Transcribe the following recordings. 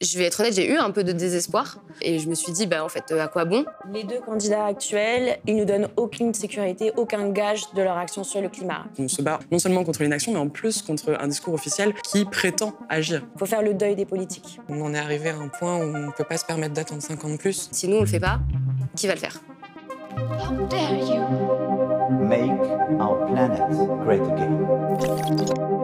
je vais être honnête, j'ai eu un peu de désespoir et je me suis dit, bah, en fait, à quoi bon? Les deux candidats actuels, ils nous donnent aucune sécurité, aucun gage de leur action sur le climat. On se bat non seulement contre l'inaction, mais en plus contre un discours officiel qui prétend agir. Il faut faire le deuil des politiques. On en est arrivé à un point où on ne peut pas se permettre d'attendre 5 ans de plus. Si nous, on le fait pas, qui va le faire? How dare you? Make our planet great again.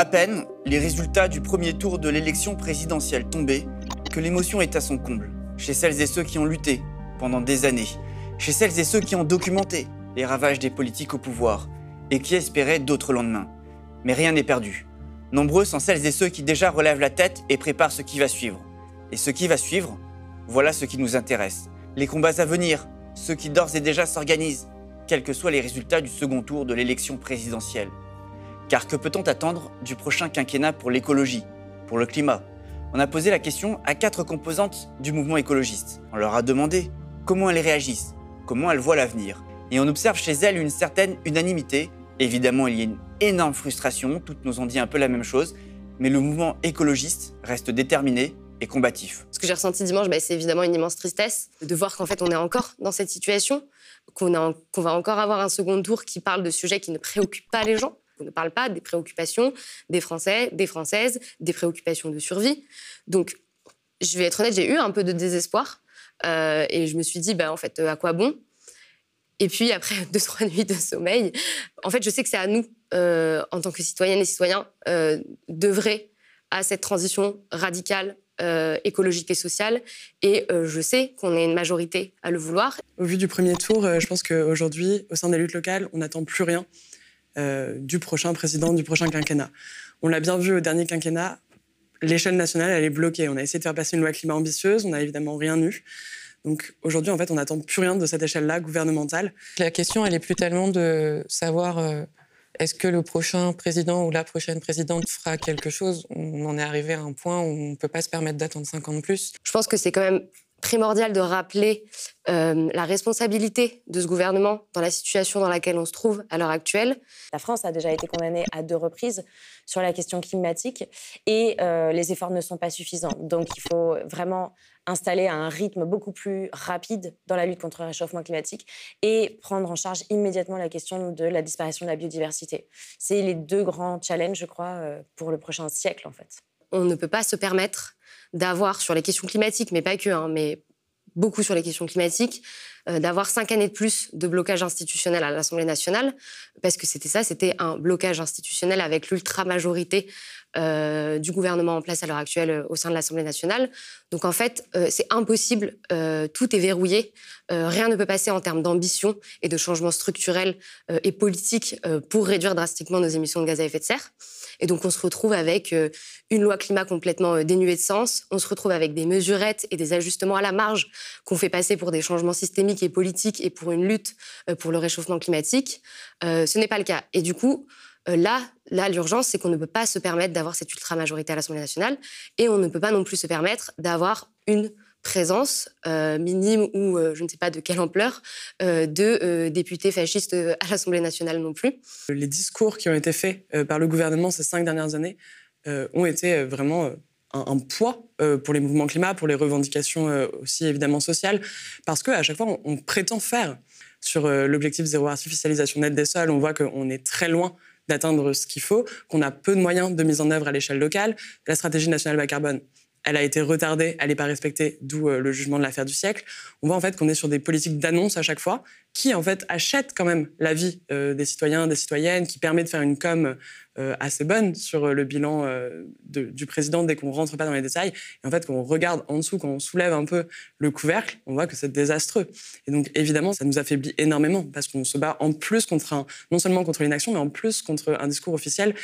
À peine les résultats du premier tour de l'élection présidentielle tombés que l'émotion est à son comble, chez celles et ceux qui ont lutté pendant des années, chez celles et ceux qui ont documenté les ravages des politiques au pouvoir et qui espéraient d'autres lendemains. Mais rien n'est perdu. Nombreux sont celles et ceux qui déjà relèvent la tête et préparent ce qui va suivre. Et ce qui va suivre, voilà ce qui nous intéresse. Les combats à venir, ceux qui d'ores et déjà s'organisent, quels que soient les résultats du second tour de l'élection présidentielle. Car que peut-on attendre du prochain quinquennat pour l'écologie, pour le climat? On a posé la question à quatre composantes du mouvement écologiste. On leur a demandé comment elles réagissent, comment elles voient l'avenir. Et on observe chez elles une certaine unanimité. Évidemment, il y a une énorme frustration, toutes nous ont dit un peu la même chose, mais le mouvement écologiste reste déterminé et combatif. Ce que j'ai ressenti dimanche, bah, c'est évidemment une immense tristesse de voir qu'en fait on est encore dans cette situation, qu'on qu'on va encore avoir un second tour qui parle de sujets qui ne préoccupent pas les gens. On ne parle pas des préoccupations des Français, des Françaises, des préoccupations de survie. Donc, je vais être honnête, j'ai eu un peu de désespoir euh, et je me suis dit, bah, en fait, à quoi bon? Et puis, après deux, trois nuits de sommeil, en fait, je sais que c'est à nous, euh, en tant que citoyennes et citoyens, euh, d'œuvrer à cette transition radicale euh, écologique et sociale. Et euh, je sais qu'on est une majorité à le vouloir. Au vu du premier tour, euh, je pense qu'aujourd'hui, au sein des luttes locales, on n'attend plus rien euh, du prochain président, du prochain quinquennat. On l'a bien vu au dernier quinquennat, l'échelle nationale, elle est bloquée. On a essayé de faire passer une loi climat ambitieuse, on n'a évidemment rien eu. Donc aujourd'hui, en fait, on n'attend plus rien de cette échelle-là gouvernementale. La question, elle est plus tellement de savoir euh, est-ce que le prochain président ou la prochaine présidente fera quelque chose? On en est arrivé à un point où on ne peut pas se permettre d'attendre 5 ans de plus. Je pense que c'est quand même primordial de rappeler euh, la responsabilité de ce gouvernement dans la situation dans laquelle on se trouve à l'heure actuelle. La France a déjà été condamnée à deux reprises sur la question climatique et euh, les efforts ne sont pas suffisants. Donc il faut vraiment installer un rythme beaucoup plus rapide dans la lutte contre le réchauffement climatique et prendre en charge immédiatement la question de la disparition de la biodiversité. C'est les deux grands challenges, je crois, euh, pour le prochain siècle en fait. On ne peut pas se permettre d'avoir sur les questions climatiques, mais pas que, hein, mais beaucoup sur les questions climatiques, d'avoir cinq années de plus de blocage institutionnel à l'Assemblée nationale, parce que c'était ça, c'était un blocage institutionnel avec l'ultra-majorité euh, du gouvernement en place à l'heure actuelle euh, au sein de l'Assemblée nationale. Donc en fait, euh, c'est impossible, euh, tout est verrouillé, euh, rien ne peut passer en termes d'ambition et de changement structurel euh, et politique euh, pour réduire drastiquement nos émissions de gaz à effet de serre. Et donc on se retrouve avec euh, une loi climat complètement euh, dénuée de sens, on se retrouve avec des mesurettes et des ajustements à la marge qu'on fait passer pour des changements systémiques et politiques et pour une lutte euh, pour le réchauffement climatique. Euh, ce n'est pas le cas. Et du coup, euh, là, là l'urgence, c'est qu'on ne peut pas se permettre d'avoir cette ultra-majorité à l'Assemblée nationale et on ne peut pas non plus se permettre d'avoir une présence euh, minime ou je ne sais pas de quelle ampleur de députés fascistes à l'Assemblée nationale non plus. Les discours qui ont été faits par le gouvernement ces cinq dernières années ont été vraiment un, poids euh, pour les mouvements climat, pour les revendications euh, aussi évidemment sociales, parce qu'à chaque fois, on, on prétend faire sur euh, l'objectif zéro artificialisation nette des sols, on voit qu'on est très loin d'atteindre ce qu'il faut, qu'on a peu de moyens de mise en œuvre à l'échelle locale. La stratégie nationale bas carbone, elle a été retardée, elle n'est pas respectée, d'où euh, le jugement de l'affaire du siècle. On voit en fait qu'on est sur des politiques d'annonce à chaque fois, qui en fait achètent quand même la vie euh, des citoyens, des citoyennes, qui permet de faire une com euh, assez bonne sur le bilan du président dès qu'on rentre pas dans les détails. Et en fait, quand on regarde en dessous, quand on soulève un peu le couvercle, on voit que c'est désastreux. Et donc évidemment, ça nous affaiblit énormément parce qu'on se bat en plus contre un, non seulement contre l'inaction, mais en plus contre un discours officiel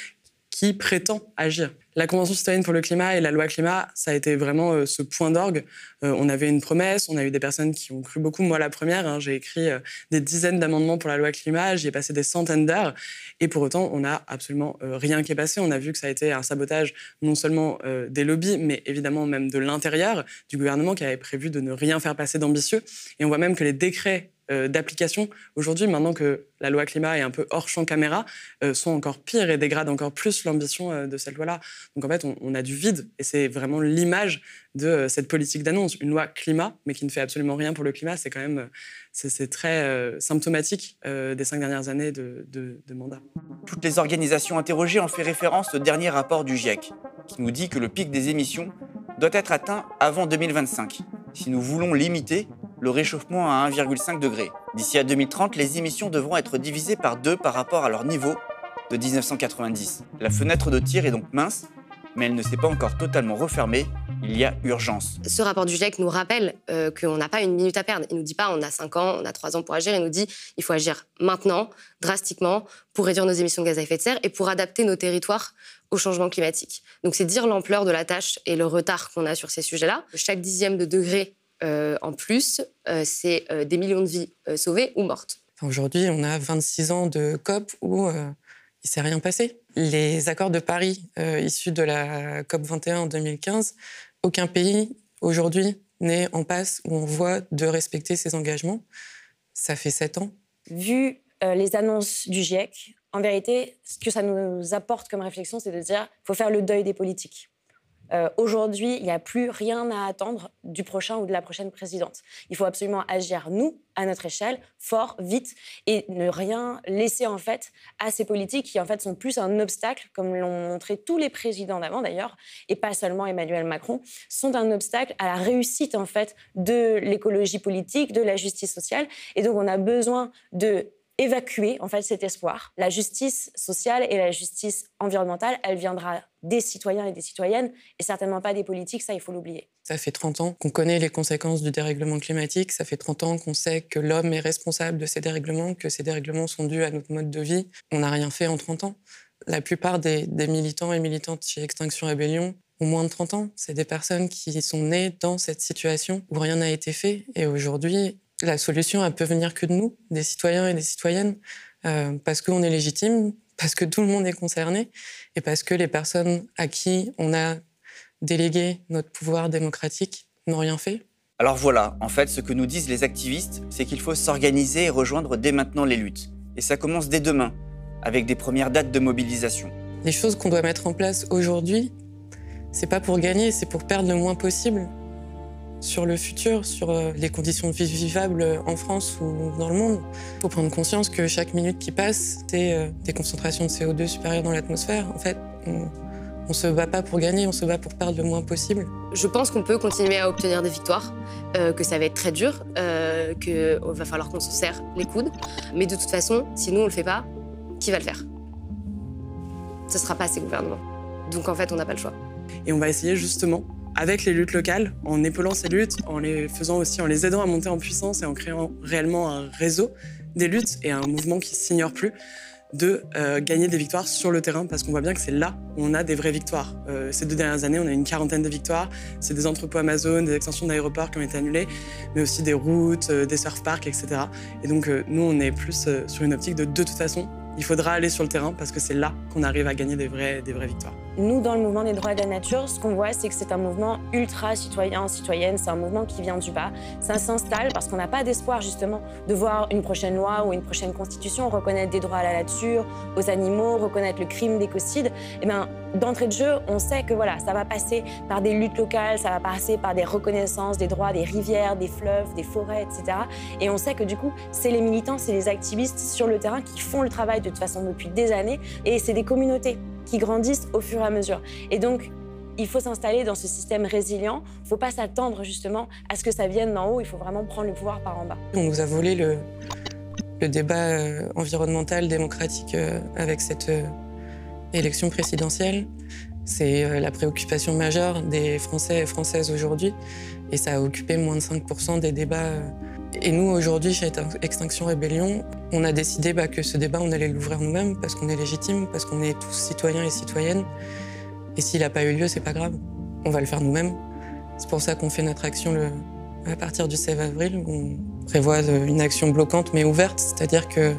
qui prétend agir. La Convention citoyenne pour le climat et la loi climat, ça a été vraiment euh, ce point d'orgue. Euh, on avait une promesse, on a eu des personnes qui ont cru beaucoup. Moi, la première, hein, j'ai écrit euh, des dizaines d'amendements pour la loi climat, j'y ai passé des centaines d'heures, et pour autant, on n'a absolument rien qui est passé. On a vu que ça a été un sabotage non seulement des lobbies, mais évidemment même de l'intérieur du gouvernement qui avait prévu de ne rien faire passer d'ambitieux. Et on voit même que les décrets euh, d'application aujourd'hui, maintenant que la loi climat est un peu hors champ caméra, euh, sont encore pires et dégradent encore plus l'ambition euh, de cette loi-là. Donc en fait, on, a du vide et c'est vraiment l'image de cette politique d'annonce. Une loi climat, mais qui ne fait absolument rien pour le climat, c'est quand même c'est très symptomatique des cinq dernières années de, de, de mandat. Toutes les organisations interrogées ont fait référence au dernier rapport du GIEC, qui nous dit que le pic des émissions doit être atteint avant 2025, si nous voulons limiter le réchauffement à 1,5 degré. D'ici à 2030, les émissions devront être divisées par deux par rapport à leur niveau de 1990. La fenêtre de tir est donc mince, mais elle ne s'est pas encore totalement refermée. Il y a urgence. Ce rapport du GIEC nous rappelle euh, qu'on n'a pas une minute à perdre. Il nous dit pas on a 5 ans, on a 3 ans pour agir. Il nous dit il faut agir maintenant, drastiquement, pour réduire nos émissions de gaz à effet de serre et pour adapter nos territoires au changement climatique. Donc c'est dire l'ampleur de la tâche et le retard qu'on a sur ces sujets-là. Chaque dixième de degré en plus, euh, c'est euh, des millions de vies euh, sauvées ou mortes. Aujourd'hui, on a 26 ans de COP où euh, il s'est rien passé. Les accords de Paris euh, issus de la COP 21 en 2015, aucun pays aujourd'hui n'est en passe où on voit de respecter ses engagements. Ça fait sept ans. Vu euh, les annonces du GIEC, en vérité, ce que ça nous apporte comme réflexion, c'est de dire qu'il faut faire le deuil des politiques. Euh, Aujourd'hui, il n'y a plus rien à attendre du prochain ou de la prochaine présidente. Il faut absolument agir, nous, à notre échelle, fort, vite, et ne rien laisser en fait à ces politiques qui en fait sont plus un obstacle, comme l'ont montré tous les présidents d'avant d'ailleurs, et pas seulement Emmanuel Macron, sont un obstacle à la réussite en fait de l'écologie politique, de la justice sociale. Et donc on a besoin de évacuer en fait cet espoir. La justice sociale et la justice environnementale, elle viendra des citoyens et des citoyennes et certainement pas des politiques, ça il faut l'oublier. Ça fait 30 ans qu'on connaît les conséquences du dérèglement climatique, ça fait 30 ans qu'on sait que l'homme est responsable de ces dérèglements, que ces dérèglements sont dus à notre mode de vie. On n'a rien fait en 30 ans. La plupart des, des militants et militantes chez Extinction Rebellion ont moins de 30 ans. C'est des personnes qui sont nées dans cette situation où rien n'a été fait. Et aujourd'hui, la solution, elle peut venir que de nous, des citoyens et des citoyennes, euh, parce qu'on est légitime, parce que tout le monde est concerné, et parce que les personnes à qui on a délégué notre pouvoir démocratique n'ont rien fait. Alors voilà, en fait, ce que nous disent les activistes, c'est qu'il faut s'organiser et rejoindre dès maintenant les luttes. Et ça commence dès demain, avec des premières dates de mobilisation. Les choses qu'on doit mettre en place aujourd'hui, c'est pas pour gagner, c'est pour perdre le moins possible sur le futur, sur euh, les conditions de vie vivables en France ou dans le monde. Il faut prendre conscience que chaque minute qui passe, c'est euh, des concentrations de CO2 supérieures dans l'atmosphère. En fait, on, on se bat pas pour gagner, on se bat pour perdre le moins possible. Je pense qu'on peut continuer à obtenir des victoires, euh, que ça va être très dur, euh, qu'il va falloir qu'on se serre les coudes. Mais de toute façon, si nous on le fait pas, qui va le faire? Ce sera pas ces gouvernements. Donc en fait, on n'a pas le choix. Et on va essayer justement avec les luttes locales, en épaulant ces luttes, en les faisant aussi, en les aidant à monter en puissance et en créant réellement un réseau des luttes et un mouvement qui s'ignore plus, de euh, gagner des victoires sur le terrain parce qu'on voit bien que c'est là où on a des vraies victoires. Euh, ces deux dernières années, on a une quarantaine de victoires. C'est des entrepôts Amazon, des extensions d'aéroports qui ont été annulées, mais aussi des routes, euh, des surf parks, etc. Et donc, nous, on est plus sur une optique de de toute façon, il faudra aller sur le terrain parce que c'est là qu'on arrive à gagner des vraies, des vraies victoires. Nous, dans le mouvement des droits de la nature, ce qu'on voit, c'est que c'est un mouvement ultra citoyen, citoyenne. C'est un mouvement qui vient du bas. Ça s'installe parce qu'on n'a pas d'espoir, justement, de voir une prochaine loi ou une prochaine constitution reconnaître des droits à la nature, aux animaux, reconnaître le crime d'écocide. Eh bien, d'entrée de jeu, on sait que voilà, ça va passer par des luttes locales, ça va passer par des reconnaissances des droits des rivières, des fleuves, des forêts, etc. Et on sait que du coup, c'est les militants, c'est les activistes sur le terrain qui font le travail de toute façon depuis des années. Et c'est des communautés qui grandissent au fur et à mesure. Et donc, il faut s'installer dans ce système résilient. Il ne faut pas s'attendre justement à ce que ça vienne d'en haut. Il faut vraiment prendre le pouvoir par en bas. On nous a volé le, le débat euh, environnemental démocratique euh, avec cette euh, élection présidentielle. C'est euh, la préoccupation majeure des Français et Françaises aujourd'hui. Et ça a occupé moins de 5% des débats. euh. Et nous, aujourd'hui, chez Extinction Rébellion, on a décidé bah, que ce débat, on allait l'ouvrir nous-mêmes parce qu'on est légitime, parce qu'on est tous citoyens et citoyennes. Et s'il n'a pas eu lieu, c'est pas grave. On va le faire nous-mêmes. C'est pour ça qu'on fait notre action à partir du 16 avril. On prévoit euh, une action bloquante mais ouverte, c'est-à-dire que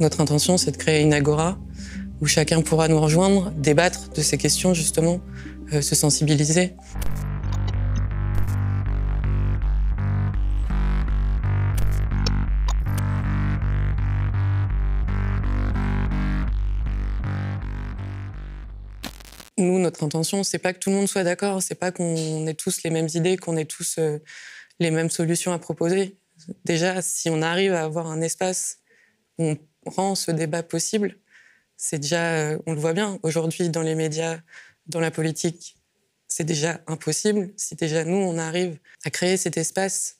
notre intention, c'est de créer une agora où chacun pourra nous rejoindre, débattre de ces questions justement, euh, se sensibiliser. Nous, notre intention, c'est pas que tout le monde soit d'accord, c'est pas qu'on ait tous les mêmes idées, qu'on ait tous euh, les mêmes solutions à proposer. Déjà, si on arrive à avoir un espace où on rend ce débat possible, c'est déjà, euh, on le voit bien, aujourd'hui dans les médias, dans la politique, c'est déjà impossible. Si déjà nous, on arrive à créer cet espace,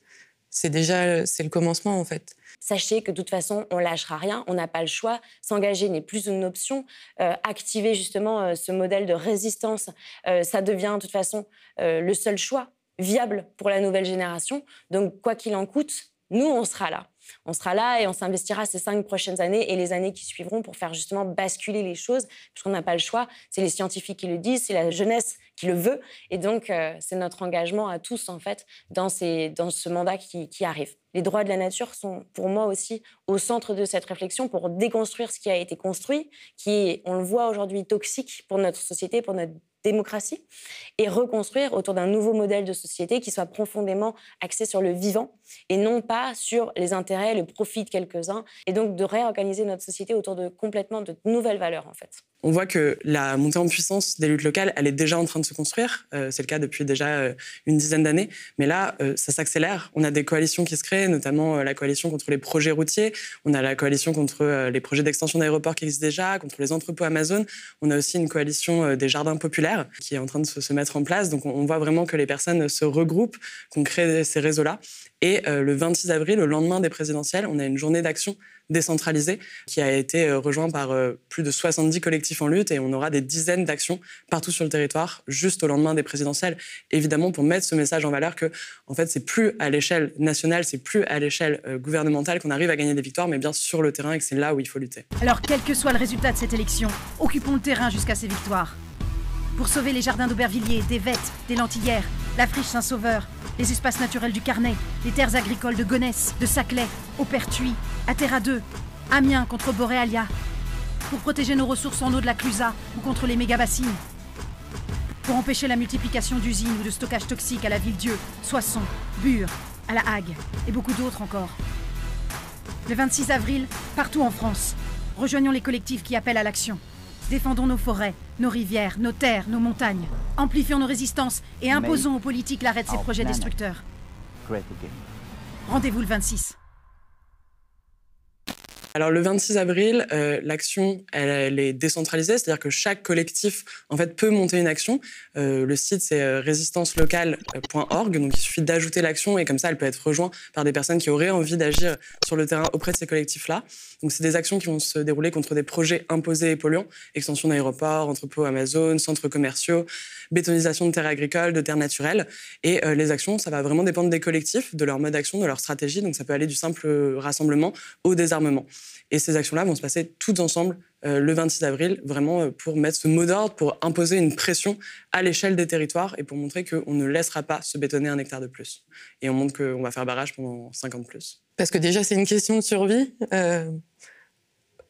c'est déjà c'est le commencement en fait. Sachez que de toute façon, on lâchera rien, on n'a pas le choix. S'engager n'est plus une option. Euh, activer justement euh, ce modèle de résistance, ça devient de toute façon le seul choix viable pour la nouvelle génération. Donc, quoi qu'il en coûte, nous, on sera là. On sera là et on s'investira ces cinq prochaines années et les années qui suivront pour faire justement basculer les choses, puisqu'on n'a pas le choix. C'est les scientifiques qui le disent, c'est la jeunesse qui le veut. Et donc, c'est notre engagement à tous, en fait, dans ce mandat qui, qui arrive. Les droits de la nature sont pour moi aussi au centre de cette réflexion pour déconstruire ce qui a été construit, qui est, on le voit aujourd'hui, toxique pour notre société, pour notre démocratie et reconstruire autour d'un nouveau modèle de société qui soit profondément axé sur le vivant et non pas sur les intérêts, le profit de quelques-uns et donc de réorganiser notre société autour de complètement de nouvelles valeurs en fait on voit que la montée en puissance des luttes locales, elle est déjà en train de se construire. Euh, c'est le cas depuis déjà euh, une dizaine d'années. Mais là, euh, ça s'accélère. On a des coalitions qui se créent, notamment la coalition contre les projets routiers. On a la coalition contre les projets d'extension d'aéroports qui existent déjà, contre les entrepôts Amazon. On a aussi une coalition des jardins populaires qui est en train de se, mettre en place. Donc on, voit vraiment que les personnes se regroupent, qu'on crée ces réseaux-là. Et le 26 avril, le lendemain des présidentielles, on a une journée d'action décentralisée qui a été euh, rejoint par euh, plus de 70 collectifs en lutte et on aura des dizaines d'actions partout sur le territoire juste au lendemain des présidentielles, évidemment pour mettre ce message en valeur que en fait c'est plus à l'échelle nationale, c'est plus à l'échelle euh, gouvernementale qu'on arrive à gagner des victoires, mais bien sur le terrain et que c'est là où il faut lutter. Alors quel que soit le résultat de cette élection, occupons le terrain jusqu'à ces victoires. Pour sauver les jardins d'Aubervilliers, des Vettes, des Lentillères, la friche Saint-Sauveur, les espaces naturels du Carnet, les terres agricoles de Gonesse, de Saclay, au Pertuis, à Terra 2, Amiens contre Boréalia, pour protéger nos ressources en eau de la Clusa ou contre les méga-bassines, pour empêcher la multiplication d'usines ou de stockage toxique à la Ville-Dieu, Soissons, Bure, à la Hague et beaucoup d'autres encore. Le 26 avril, partout en France, rejoignons les collectifs qui appellent à l'action. Défendons nos forêts, nos rivières, nos terres, nos montagnes. Amplifions nos résistances et imposons aux politiques l'arrêt de ces projets destructeurs. Rendez-vous le 26. Alors le 26 avril, euh, l'action elle, est décentralisée, c'est-à-dire que chaque collectif en fait peut monter une action. Euh, le site c'est euh, résistancelocale.org, donc il suffit d'ajouter l'action et comme ça elle peut être rejointe par des personnes qui auraient envie d'agir sur le terrain auprès de ces collectifs-là. Donc c'est des actions qui vont se dérouler contre des projets imposés et polluants, extension d'aéroports, entrepôts Amazon, centres commerciaux, bétonisation de terres agricoles, de terres naturelles. Et les actions, ça va vraiment dépendre des collectifs, de leur mode d'action, de leur stratégie. Donc ça peut aller du simple rassemblement au désarmement. Et ces actions-là vont se passer toutes ensemble euh, le 26 avril, vraiment euh, pour mettre ce mot d'ordre, pour imposer une pression à l'échelle des territoires et pour montrer qu'on ne laissera pas se bétonner un hectare de plus. Et on montre qu'on va faire barrage pendant 50 de plus. Parce que déjà, c'est une question de survie. Euh,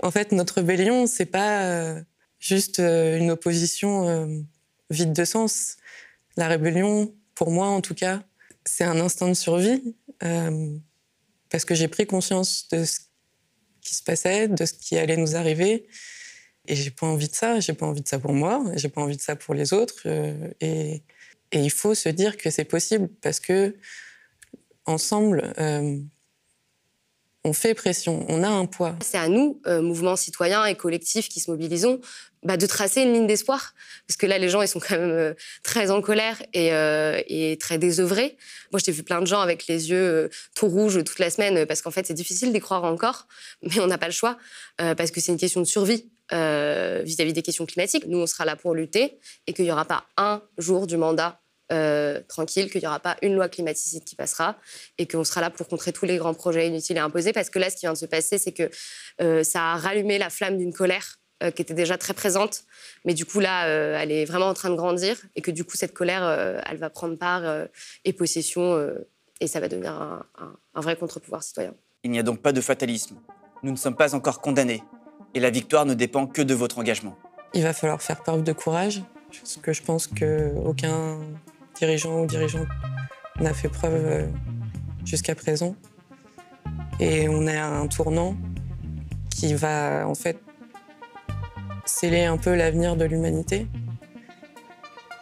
en fait, notre rébellion, c'est pas juste une opposition vide de sens. La rébellion, pour moi en tout cas, c'est un instant de survie. parce que j'ai pris conscience de ce qui se passait, de ce qui allait nous arriver. Et j'ai pas envie de ça. J'ai pas envie de ça pour moi. J'ai pas envie de ça pour les autres. Euh, et, et, il faut se dire que c'est possible parce que ensemble, euh, on fait pression, on a un poids. C'est à nous, euh, mouvements citoyens et collectifs qui se mobilisons, bah, de tracer une ligne d'espoir. Parce que là, les gens, ils sont quand même euh, très en colère et, euh, très désœuvrés. Moi, j'ai vu plein de gens avec les yeux euh, tout rouges toute la semaine parce qu'en fait, c'est difficile d'y croire encore, mais on n'a pas le choix parce que c'est une question de survie vis-à-vis des questions climatiques. Nous, on sera là pour lutter et qu'il n'y aura pas un jour du mandat tranquille, qu'il n'y aura pas une loi climaticide qui passera et qu'on sera là pour contrer tous les grands projets inutiles et imposés. Parce que là, ce qui vient de se passer, c'est que ça a rallumé la flamme d'une colère euh, qui était déjà très présente, mais du coup là, euh, elle est vraiment en train de grandir et que du coup cette colère, euh, elle va prendre part et possession et ça va devenir un, un vrai contre-pouvoir citoyen. Il n'y a donc pas de fatalisme. Nous ne sommes pas encore condamnés et la victoire ne dépend que de votre engagement. Il va falloir faire preuve de courage, parce que je pense qu'aucun dirigeant ou dirigeante n'a fait preuve jusqu'à présent. Et on est à un tournant qui va en fait sceller un peu l'avenir de l'humanité.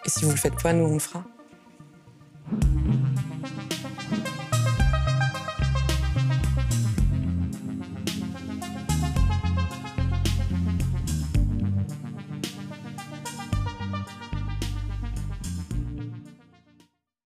Et si vous le faites pas, nous, on le fera.